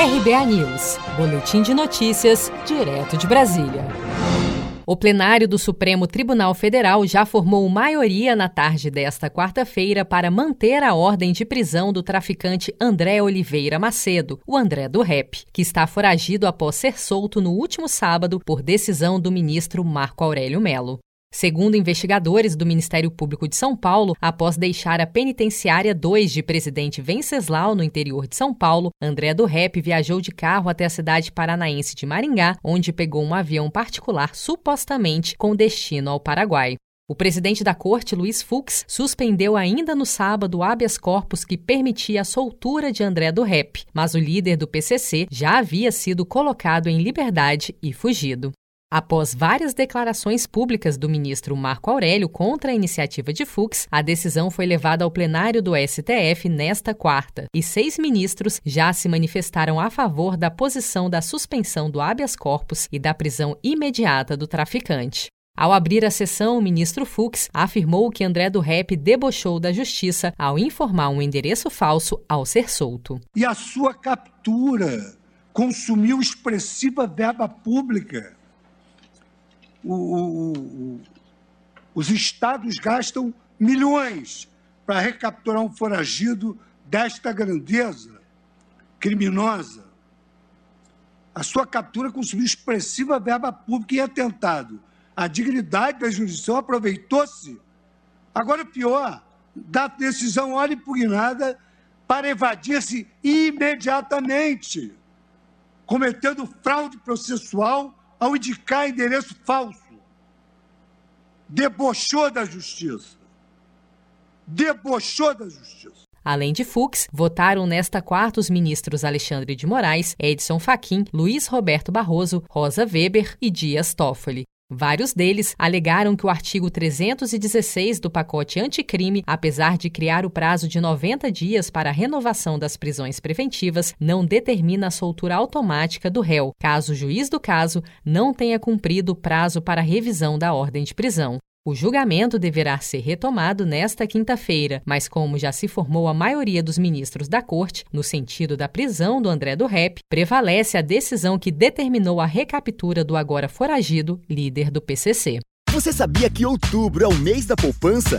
RBA News, Boletim de Notícias, direto de Brasília. O plenário do Supremo Tribunal Federal já formou maioria na tarde desta quarta-feira para manter a ordem de prisão do traficante André Oliveira Macedo, o André do Rep, que está foragido após ser solto no último sábado por decisão do ministro Marco Aurélio Melo. Segundo investigadores do Ministério Público de São Paulo, após deixar a penitenciária 2 de Presidente Venceslau, no interior de São Paulo, André do Rep viajou de carro até a cidade paranaense de Maringá, onde pegou um avião particular supostamente com destino ao Paraguai. O presidente da corte, Luiz Fux, suspendeu ainda no sábado o habeas corpus que permitia a soltura de André do Rep, mas o líder do PCC já havia sido colocado em liberdade e fugido. Após várias declarações públicas do ministro Marco Aurélio contra a iniciativa de Fux, a decisão foi levada ao plenário do STF nesta quarta, e seis ministros já se manifestaram a favor da posição da suspensão do habeas corpus e da prisão imediata do traficante. Ao abrir a sessão, o ministro Fux afirmou que André do Rep debochou da justiça ao informar um endereço falso ao ser solto. E a sua captura consumiu expressiva verba pública o, o, o, os estados gastam milhões para recapturar um foragido desta grandeza criminosa. A sua captura consumiu expressiva verba pública e atentado à dignidade da jurisdição, aproveitou-se. Agora, pior, da decisão hora impugnada para evadir-se imediatamente, cometendo fraude processual ao indicar endereço falso. Debochou da justiça. Debochou da justiça. Além de Fux, votaram nesta quarta os ministros Alexandre de Moraes, Edson Fachin, Luiz Roberto Barroso, Rosa Weber e Dias Toffoli. Vários deles alegaram que o artigo 316 do pacote anticrime, apesar de criar o prazo de 90 dias para a renovação das prisões preventivas, não determina a soltura automática do réu, caso o juiz do caso não tenha cumprido o prazo para revisão da ordem de prisão. O julgamento deverá ser retomado nesta quinta-feira, mas como já se formou a maioria dos ministros da corte no sentido da prisão do André do Rep, prevalece a decisão que determinou a recaptura do agora foragido líder do PCC. Você sabia que outubro é o mês da poupança?